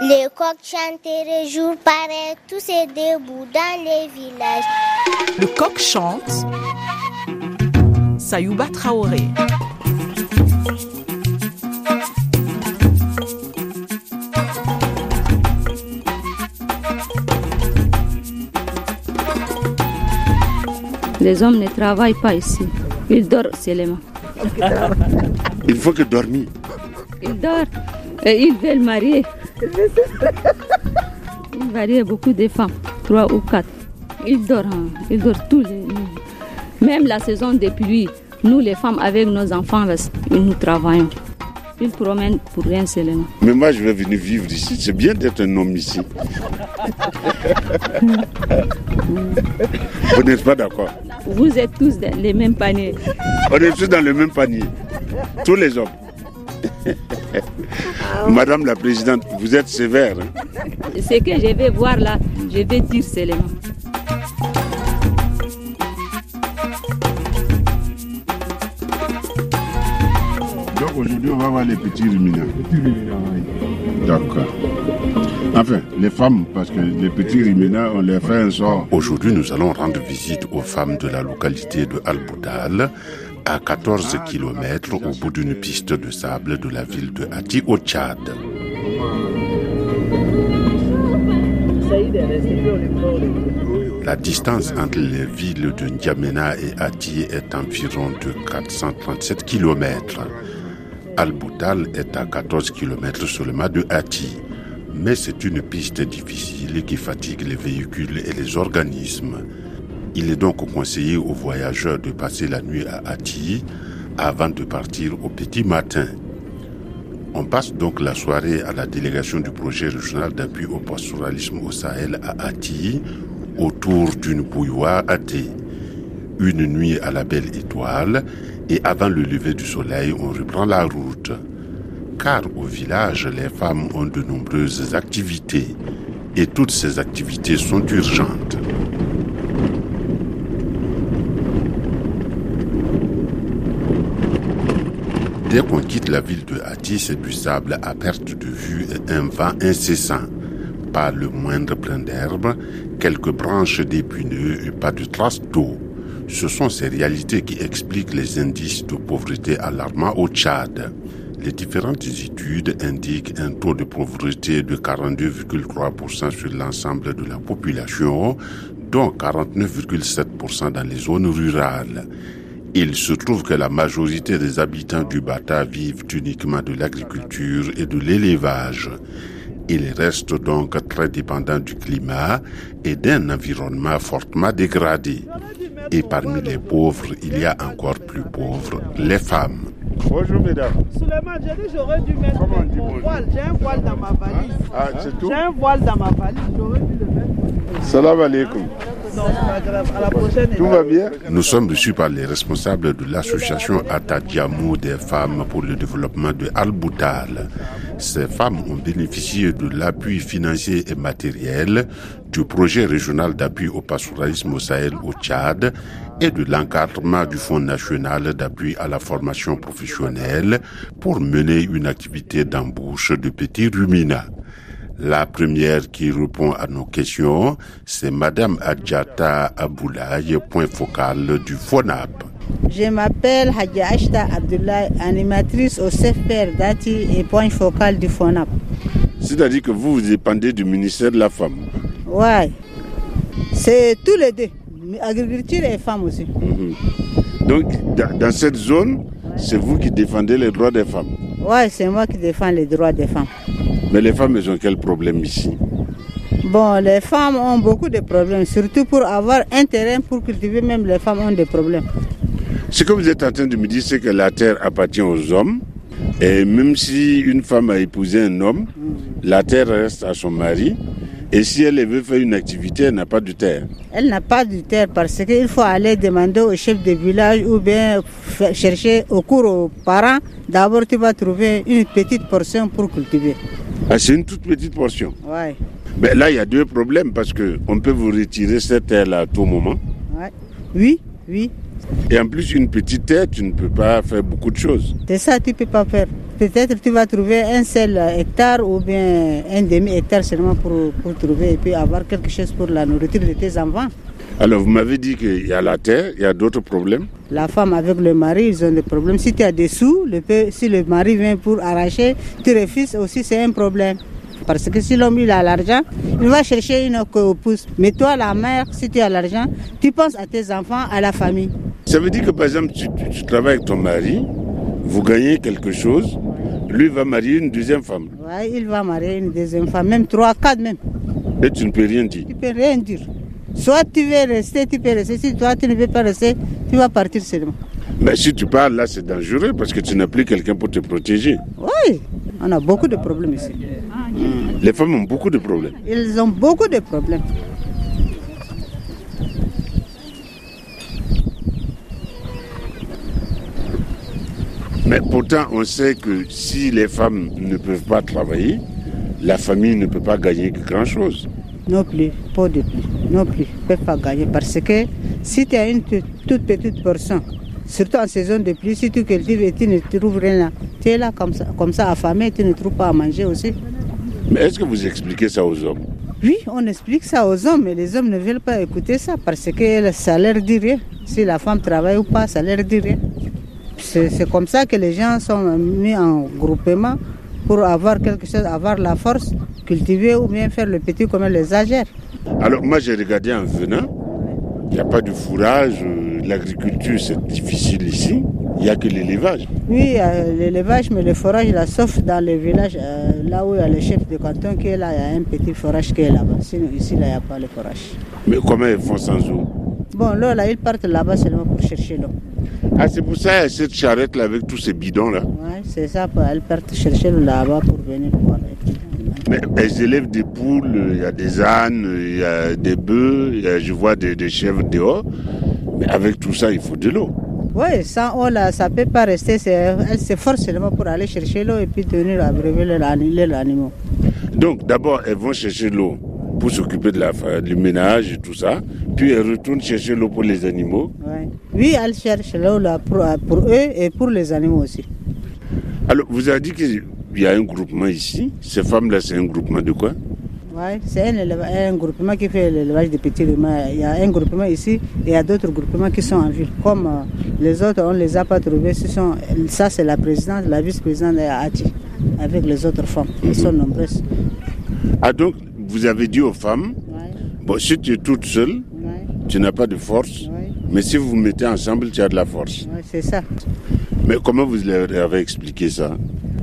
Les coqs chanteraient jour pareil, tous est debout dans les villages. Le coq chante. Sayouba Traoré. Les hommes ne travaillent pas ici. Ils dorment seulement. Il faut que dormir. Ils dorment et ils veulent marier. Ils marient beaucoup de femmes, trois ou quatre. Ils dorment, ils dorment tous les nuits. Même la saison des pluies, nous les femmes avec nos enfants, nous travaillons. Ils promènent pour rien seulement. Mais moi, je vais venir vivre ici. C'est bien d'être un homme ici. Vous n'êtes pas d'accord? Vous êtes tous dans les mêmes paniers. On est tous dans le même panier. Tous les hommes. Madame la Présidente, vous êtes sévère. hein. Ce que je vais voir là, je vais dire seulement. Donc aujourd'hui, on va voir les petits ruminants. D'accord. Enfin, les femmes, parce que les petits ruminants, on les fait un sort. Aujourd'hui, nous allons rendre visite aux femmes de la localité de Al-Boudal, à 14 km au bout d'une piste de sable de la ville de Hati au Tchad. La distance entre les villes de N'Djamena et Hati est environ de 437 km. Al-Boudal est à 14 km seulement de Hati. Mais c'est une piste difficile qui fatigue les véhicules et les organismes. Il est donc conseillé aux voyageurs de passer la nuit à Hati avant de partir au petit matin. On passe donc la soirée à la délégation du projet régional d'appui au pastoralisme au Sahel à Hati autour d'une bouilloire à. Une nuit à la belle étoile et avant le lever du soleil, on reprend la route. Car au village, les femmes ont de nombreuses activités et toutes ces activités sont urgentes. Dès qu'on quitte la ville de Hati, c'est du sable à perte de vue et un vent incessant. Pas le moindre brin d'herbe, quelques branches d'épineux et pas de traces d'eau. Ce sont ces réalités qui expliquent les indices de pauvreté alarmants au Tchad. Les différentes études indiquent un taux de pauvreté de 42,3% sur l'ensemble de la population, dont 49,7% dans les zones rurales. Il se trouve que la majorité des habitants du Bata vivent uniquement de l'agriculture et de l'élevage. Ils restent donc très dépendants du climat et d'un environnement fortement dégradé. Et parmi les pauvres, il y a encore plus pauvres, les femmes. Bonjour mesdames. Suleiman, j'ai dit j'aurais dû mettre Comment mon voile. J'ai un voile dans ma valise. Ah, c'est tout J'ai un voile dans ma valise, j'aurais dû le mettre. Salam alaikum. Nous sommes reçus par les responsables de l'association Atadjamou des femmes pour le développement de Al-Boutal. Ces femmes ont bénéficié de l'appui financier et matériel du projet régional d'appui au pastoralisme au Sahel au Tchad et de l'encadrement du Fonds national d'appui à la formation professionnelle pour mener une activité d'embauche de petits ruminants. La première qui répond à nos questions, c'est Madame Adjata Aboulaye, point focal du FONAP. Je m'appelle Hadja Ashta Abdoulaye, animatrice au CFR Dati et point focal du FONAP. C'est-à-dire que vous, vous dépendez du ministère de la Femme. Ouais, c'est tous les deux, agriculture et femmes aussi. Donc, dans dans cette zone, c'est vous qui défendez les droits des femmes. Ouais, c'est moi qui défends les droits des femmes. Mais les femmes, elles ont quel problème ici Bon, les femmes ont beaucoup de problèmes, surtout pour avoir un terrain pour cultiver, même les femmes ont des problèmes. Ce que vous êtes en train de me dire, c'est que la terre appartient aux hommes. Et même si une femme a épousé un homme, la terre reste à son mari. Et si elle veut faire une activité, elle n'a pas de terre. Elle n'a pas de terre parce qu'il faut aller demander au chef de village ou bien chercher au cours aux parents. D'abord, tu vas trouver une petite portion pour cultiver. Ah, c'est une toute petite portion. Ouais, Mais là, il y a deux problèmes parce que on peut vous retirer cette terre-là à tout moment. ouais. Oui, oui. Et en plus, une petite terre, tu ne peux pas faire beaucoup de choses. C'est ça, tu peux pas faire. Peut-être tu vas trouver un seul hectare ou bien un demi-hectare seulement pour, pour trouver et puis avoir quelque chose pour la nourriture de tes enfants. Alors vous m'avez dit qu'il y a la terre, il y a d'autres problèmes. La femme avec le mari, ils ont des problèmes. Si tu as des sous, le peu- si le mari vient pour arracher, tu refuses aussi, c'est un problème. Parce que si l'homme il a l'argent, il va chercher une épouse. Mais toi, la mère, si tu as l'argent, tu penses à tes enfants, à la famille. Ça veut dire que par exemple, tu, tu- tu travailles avec ton mari, vous gagnez quelque chose, lui va marier une deuxième femme. Ouais, il va marier une deuxième femme, même trois, quatre même. Et tu ne peux rien dire. Tu peux rien dire. Soit tu veux rester, tu peux rester. Si toi, tu ne veux pas rester, tu vas partir seulement. Mais si tu parles là, c'est dangereux parce que tu n'as plus quelqu'un pour te protéger. Oui, on a beaucoup de problèmes ici. Les femmes ont beaucoup de problèmes. Ils ont beaucoup de problèmes. Mais pourtant, on sait que si les femmes ne peuvent pas travailler, la famille ne peut pas gagner grand-chose. Non plus, pas de plus, non plus, ne peuvent pas gagner. Parce que si tu as une toute petite portion, surtout en saison de pluie, si tu cultives et tu ne trouves rien là, tu es là comme ça, comme ça affamé, tu ne trouves pas à manger aussi. Mais est-ce que vous expliquez ça aux hommes? Oui, on explique ça aux hommes, mais les hommes ne veulent pas écouter ça parce que ça leur dit rien. Si la femme travaille ou pas, ça leur dit rien. C'est comme ça que les gens sont mis en groupement pour avoir quelque chose, avoir la force, cultiver ou bien faire le petit comme les agères. Alors moi j'ai regardé en venant, il n'y a pas de fourrage, euh, l'agriculture c'est difficile ici, il n'y a que l'élevage. Oui, euh, l'élevage, mais le forage, là, sauf dans les villages, euh, là où il y a le chef de canton qui est là, il y a un petit forage qui est là-bas. Sinon, ici, là, il n'y a pas le forage. Mais comment ils font sans eau? Bon, là, là, ils partent là-bas seulement pour chercher l'eau. Ah c'est pour ça cette charrette là avec tous ces bidons là. Ouais, c'est ça, elles partent chercher l'eau là-bas pour venir boire. Mais elles élèvent des poules, il y a des ânes, il y a des bœufs, il y a- je vois des, des chèvres dehors. Mais avec tout ça, il faut de l'eau. Oui, sans eau, là, ça ne peut pas rester. c'est- Elles se forcent seulement pour aller chercher l'eau et puis abreuver leurs ani- leurs animaux. Donc d'abord, elles vont chercher l'eau pour s'occuper de la, du ménage et tout ça. Puis elles retournent chercher l'eau pour les animaux. Ouais. Oui, elles cherchent l'eau là pour, pour eux et pour les animaux aussi. Alors, vous avez dit qu'il y a un groupement ici. Ces femmes-là, c'est un groupement de quoi? Ouais, c'est un, un groupement qui fait l'élevage de petits rumeurs. Il y a un groupement ici et il y a d'autres groupements qui sont en ville. Comme euh, les autres, on ne les a pas trouvés. Ce sont, ça, c'est la présidente, la vice-présidente est à Ati, avec les autres femmes. Elles sont nombreuses. Ah donc, vous avez dit aux femmes, Ouais, bon, si tu es toute seule, ouais, tu n'as pas de force. ouais, Mais si vous vous mettez ensemble, tu as de la force. ouais, c'est ça. Mais comment vous leur avez expliqué ça?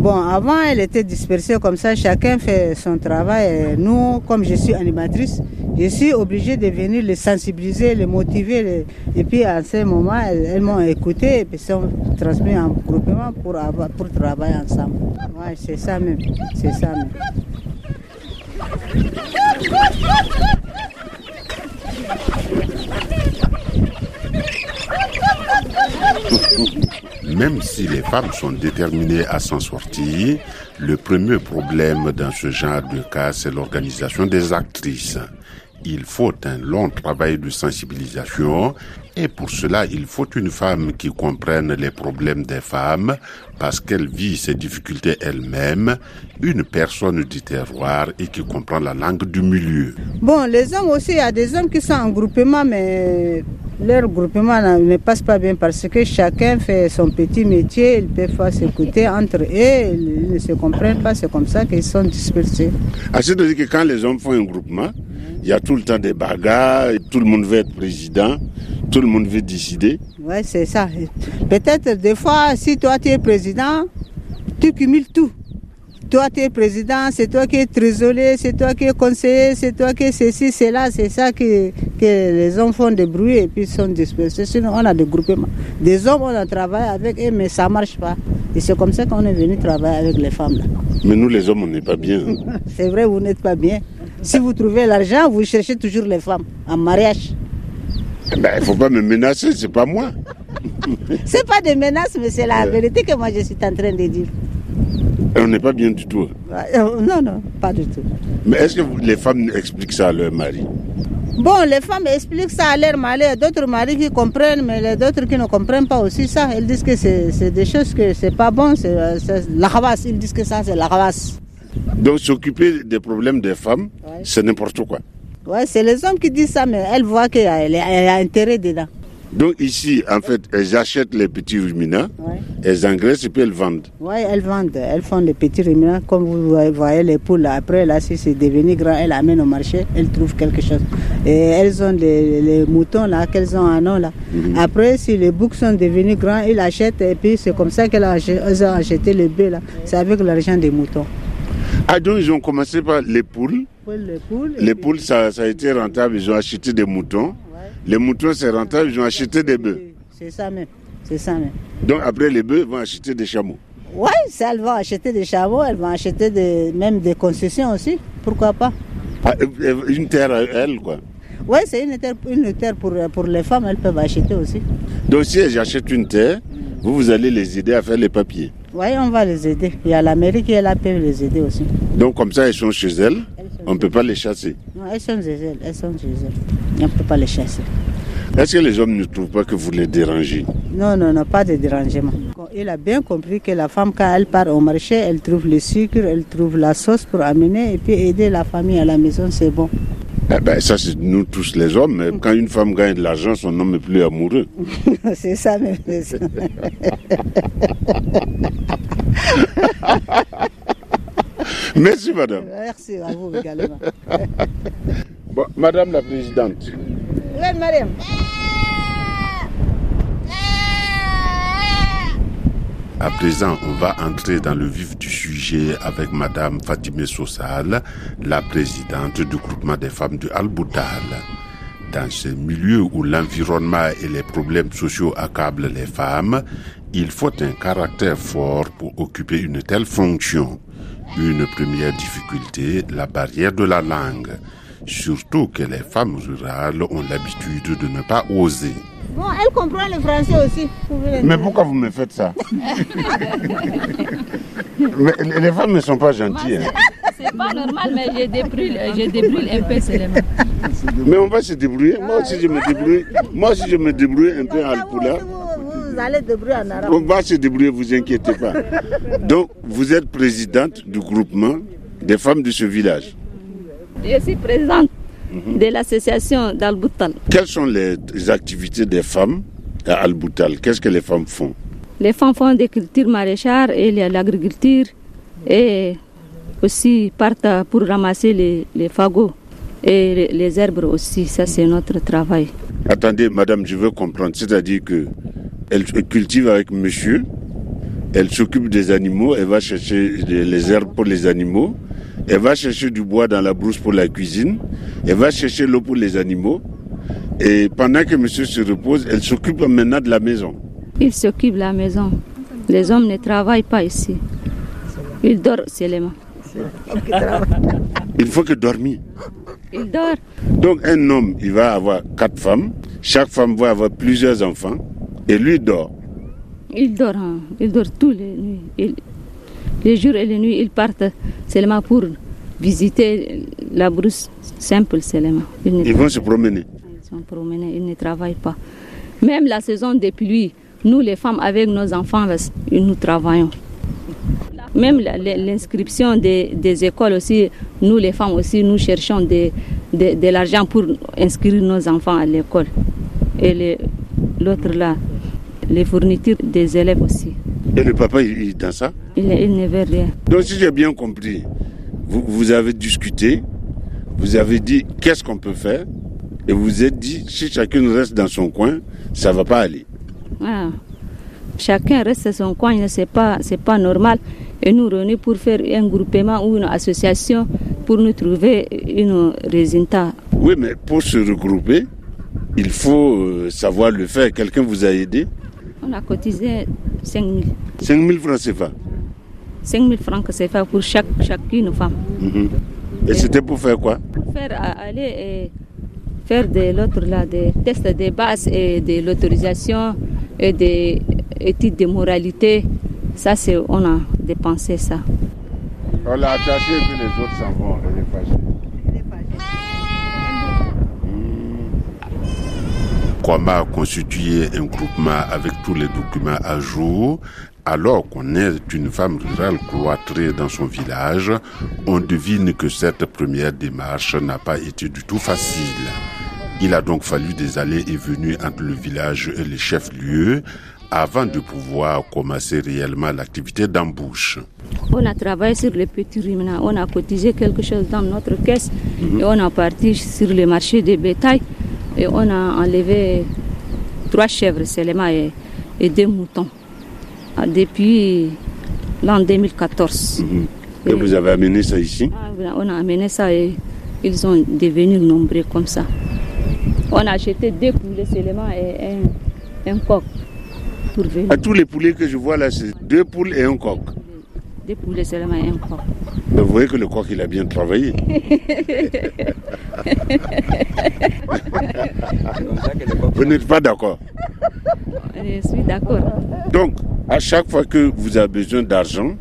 Bon, avant, elle était dispersée comme ça, chacun fait son travail. Nous, comme je suis animatrice, je suis obligée de venir les sensibiliser, les motiver. Et puis, à ce moment, elles, elles m'ont écouté et puis sont transmis en groupement pour, pour travailler ensemble. Ouais, c'est ça même. C'est ça même. Même si les femmes sont déterminées à s'en sortir, le premier problème dans ce genre de cas, c'est l'organisation des actrices. Il faut un long travail de sensibilisation et pour cela, il faut une femme qui comprenne les problèmes des femmes parce qu'elle vit ses difficultés elle-même, une personne du terroir et qui comprend la langue du milieu. Bon, les hommes aussi, il y a des hommes qui sont en groupement, mais leur groupement ne passe pas bien parce que chacun fait son petit métier, ils peuvent pas s'écouter entre eux, ils ne se comprennent pas, c'est comme ça qu'ils sont dispersés. Ah, C'est-à-dire que quand les hommes font un groupement, il y a tout le temps des bagarres, tout le monde veut être président, tout le monde veut décider. Oui, c'est ça. Peut-être des fois, si toi tu es président, tu cumules tout. Toi tu es président, c'est toi qui es trésorier, c'est toi qui es conseiller, c'est toi qui es ceci, c'est là, c'est ça que, que les hommes font des bruits et puis sont dispersés. Sinon, on a des groupements. Des hommes, on a travaillé avec eux, mais ça ne marche pas. Et c'est comme ça qu'on est venu travailler avec les femmes. Là. Mais nous, les hommes, on n'est pas bien. C'est vrai, vous n'êtes pas bien. Si vous trouvez l'argent, vous cherchez toujours les femmes en mariage. Ben, il faut pas me menacer, c'est pas moi. C'est pas des menaces, mais c'est la vérité que moi je suis en train de dire. On n'est pas bien du tout. Euh, Non, non, pas du tout. Mais est-ce que les femmes expliquent ça à leur mari? Bon, les femmes expliquent ça à leur mari, d'autres maris qui comprennent, mais les autres qui ne comprennent pas aussi ça. Ils disent que c'est des choses que c'est pas bon, c'est la rabasse. Ils disent que ça, c'est la rabasse. Donc s'occuper des problèmes des femmes, c'est n'importe quoi. Ouais, c'est les hommes qui disent ça, mais elles voient qu'il y, a intérêt dedans. Donc ici, en fait, elles achètent les petits ruminants, elles engraissent et puis elles vendent. Oui, elles vendent. Elles font les petits ruminants, comme vous voyez les poules. Après, là, si c'est devenu grand, elles amènent au marché, elles trouvent quelque chose. Et elles ont les, moutons là, qu'elles ont un an là. Mhm. Après, si les boucs sont devenus grands, ils achètent et puis c'est comme ça qu'elles ont acheté le bœuf là. C'est avec l'argent des moutons. Ah donc ils ont commencé par les poules. Les poules. Les poules, ça, ça, a été rentable, ils ont acheté des moutons. Les moutons, c'est rentable, ils ont acheté des bœufs. C'est ça même. C'est ça même. Donc après, les bœufs vont acheter des chameaux. Oui, ça, elles vont acheter des chameaux, elles vont acheter des, même des concessions aussi. Pourquoi pas ah, Une terre à elles, quoi. Oui, c'est une terre, une terre pour, pour les femmes, elles peuvent acheter aussi. Donc si elles achètent une terre, vous, vous allez les aider à faire les papiers Oui, on va les aider. Il y a l'Amérique qui est là peut les aider aussi. Donc comme ça, elles sont chez elles, on ne peut pas les chasser Non, elles sont chez elles, elles sont chez elles. On ne peut pas les chasser. Est-ce que les hommes ne trouvent pas que vous les dérangez? Non, non, non, pas de dérangement. Il a bien compris que la femme, quand elle part au marché, elle trouve le sucre, elle trouve la sauce pour amener et puis aider la famille à la maison, c'est bon. Eh ben, ça, c'est nous tous les hommes. Quand une femme gagne de l'argent, son homme est plus amoureux. c'est ça, même. Merci, madame. Merci à vous également. bon, madame la présidente. Oui, madame. À présent, on va entrer dans le vif du sujet avec Madame Fatimé Sossal, la présidente du groupement des femmes du Al-Boutal. Dans ce milieu où l'environnement et les problèmes sociaux accablent les femmes, il faut un caractère fort pour occuper une telle fonction. Une première difficulté, la barrière de la langue. Surtout que les femmes rurales ont l'habitude de ne pas oser. Bon, elle comprend le français aussi. Mais pourquoi vous me faites ça? Mais Les femmes ne sont pas gentilles. Hein. C'est pas normal, mais je débrouille, je débrouille un peu seulement. Mais on va se débrouiller. Moi aussi, je me débrouille. Moi aussi, je me débrouille un peu en alpoula. Vous allez débrouiller en arabe. On va se débrouiller, vous inquiétez pas. Donc, vous êtes présidente du groupement des femmes de ce village. Je suis présidente de l'association d'Al-Boutal. Quelles sont les activités des femmes à Al-Boutal? Qu'est-ce que les femmes font? Les femmes font des cultures maraîchères et l'agriculture et aussi partent pour ramasser les, fagots et les, herbes aussi. Ça, c'est notre travail. Attendez, madame, je veux comprendre. C'est-à-dire que elle cultive avec monsieur, elle s'occupe des animaux, elle va chercher les herbes pour les animaux elle va chercher du bois dans la brousse pour la cuisine. Elle va chercher l'eau pour les animaux. Et pendant que monsieur se repose, elle s'occupe maintenant de la maison. Il s'occupe de la maison. Les hommes ne travaillent pas ici. Ils dorment seulement. Il faut que dormir. Il dort. Donc un homme, il va avoir quatre femmes. Chaque femme va avoir plusieurs enfants. Et lui dort. Il dort. Hein. Il dort tous les nuits. Les jours et les nuits, ils partent seulement pour visiter la brousse simple seulement. Ils, vont se promener. Ils vont promener, ils ne travaillent pas. Même la saison des pluies, nous les femmes avec nos enfants, nous travaillons. Même l'inscription des, écoles aussi, nous les femmes aussi, nous cherchons de, de, l'argent pour inscrire nos enfants à l'école. Et l'autre là, les fournitures des élèves aussi. Et le papa, il, est dans ça il, ne veut rien. Donc si j'ai bien compris, vous, vous avez discuté, vous avez dit qu'est-ce qu'on peut faire, et vous vous êtes dit, si chacun reste dans son coin, ça ne va pas aller. Ah. Chacun reste dans son coin, ce n'est pas, pas normal. Et nous réunir pour faire un groupement ou une association pour nous trouver un résultat. Oui, mais pour se regrouper, il faut euh, savoir le faire. Quelqu'un vous a aidé On a cotisé 5 000. 5 000 francs CFA 5 000 francs CFA pour chaque, chacune femme. Mhm. Et, c'était pour faire quoi? Pour faire aller et faire de l'autre là, des tests de base et de l'autorisation et des études de moralité. Ça, c'est on a dépensé ça. On l'a attaché et puis les autres s'en vont, les Comment constituer un groupement avec tous les documents à jour alors qu'on est une femme rurale cloîtrée dans son village, on devine que cette première démarche n'a pas été du tout facile. Il a donc fallu des allées et venues entre le village et les chefs-lieux avant de pouvoir commencer réellement l'activité d'embauche. On a travaillé sur les petits ruminants, on a cotisé quelque chose dans notre caisse et on a parti sur le marché des bétail et on a enlevé trois chèvres seulement et, et deux moutons Ah, depuis l'an 2014. Et vous avez amené ça ici? Ah, On a amené ça et ils sont devenus nombreux comme ça. On a acheté deux poulets seulement et un, un coq pour venir. À tous les poulets que je vois là, c'est deux poules et un coq. Deux poulets seulement et un coq. Mais vous voyez que le coq, il a bien travaillé. vous n'êtes pas d'accord Je suis d'accord. Donc, à chaque fois que vous avez besoin d'argent,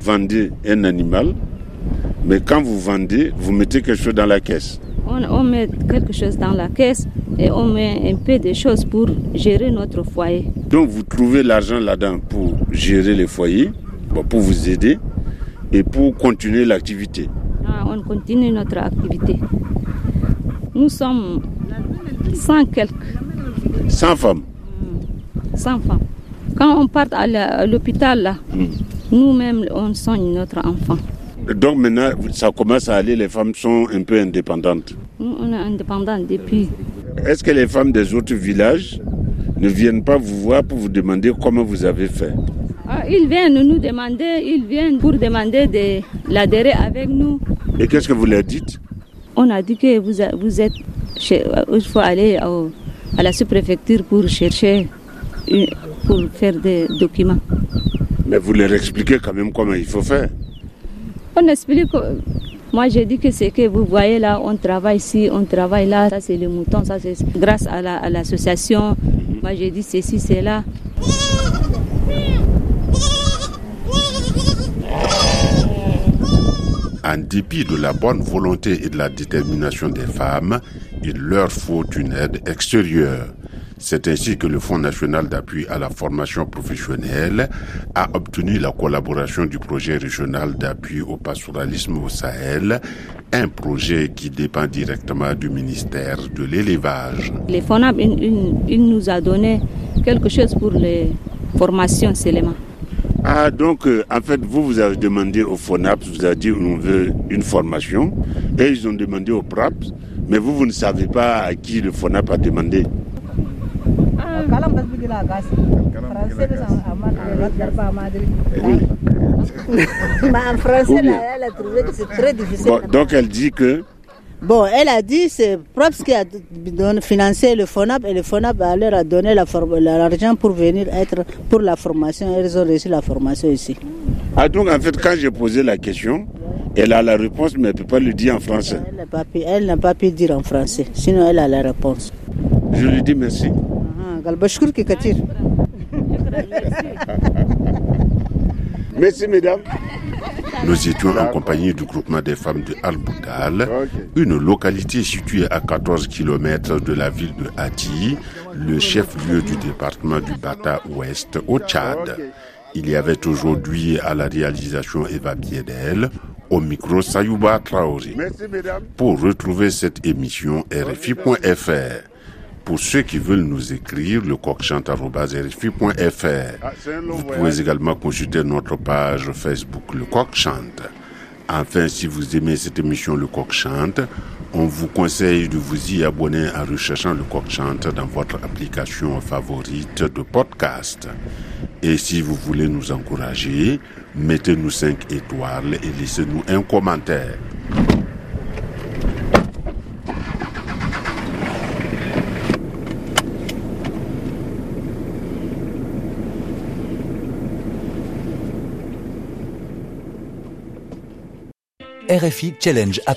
vendez un animal, mais quand vous vendez, vous mettez quelque chose dans la caisse. On, on met quelque chose dans la caisse et on met un peu de choses pour gérer notre foyer. Donc, vous trouvez l'argent là-dedans pour gérer les foyers, pour vous aider et pour continuer l'activité. Ah, on continue notre activité. Nous sommes 100 quelques, Sans femme. 100 femmes. Quand on part à l'hôpital, là, nous-mêmes, on soigne notre enfant. Donc maintenant, ça commence à aller, les femmes sont un peu indépendantes. Nous, on est indépendants depuis. Est-ce que les femmes des autres villages ne viennent pas vous voir pour vous demander comment vous avez fait? Ils viennent nous demander, ils viennent pour demander de l'adhérer avec nous. Et qu'est-ce que vous leur dites? On a dit que vous, vous êtes chez, il faut aller au- à la sous-préfecture pour chercher, pour faire des documents. Mais vous leur expliquez quand même comment il faut faire. On explique. Moi, j'ai dit que c'est que vous voyez là, on travaille ici, on travaille là, ça c'est le mouton, ça c'est grâce à la- à l'association. Moi, j'ai dit ceci, c'est En dépit de la bonne volonté et de la détermination des femmes, il leur faut une aide extérieure. C'est ainsi que le Fonds national d'appui à la formation professionnelle a obtenu la collaboration du projet régional d'appui au pastoralisme au Sahel, un projet qui dépend directement du ministère de l'élevage. Les FONAB, il, il- nous a donné quelque chose pour les formations seulement. Ah, donc, euh, en fait, vous, vous avez demandé au FONAPS, vous avez dit on veut une formation, et ils ont demandé au PRAPS, mais vous, vous ne savez pas à qui le FONAP a demandé. Mais en français, là, elle a trouvé que c'est très difficile. Bon, donc, elle dit que Bon, elle a dit c'est Props qui a financé le FONAP et le FONAP a leur a donné l'argent pour venir être pour la formation. Elles ont reçu la formation ici. Ah, donc, en fait, quand j'ai posé la question, elle a la réponse, mais elle ne peut pas le dire en français. Elle n'a pas, pu- elle pas pu dire en français, sinon elle a la réponse. Je lui dis merci. Ah. Merci, mesdames. Nous étions en compagnie du groupement des femmes de Al-Boudal, une localité située à 14 km de la ville de Hati, le chef-lieu du département du Bata Ouest au Tchad. Il y avait aujourd'hui à la réalisation Eva Biedel, au micro Sayouba Traoré. Pour retrouver cette émission, RFI.fr. Pour ceux qui veulent nous écrire, le coqchante.rfi.fr. Vous pouvez également consulter notre page Facebook Le Coq Chante. Enfin, si vous aimez cette émission Le Coq Chante, on vous conseille de vous y abonner en recherchant Le Coq Chante dans votre application favorite de podcast. Et si vous voulez nous encourager, mettez-nous 5 étoiles et laissez-nous un commentaire. RFI Challenge à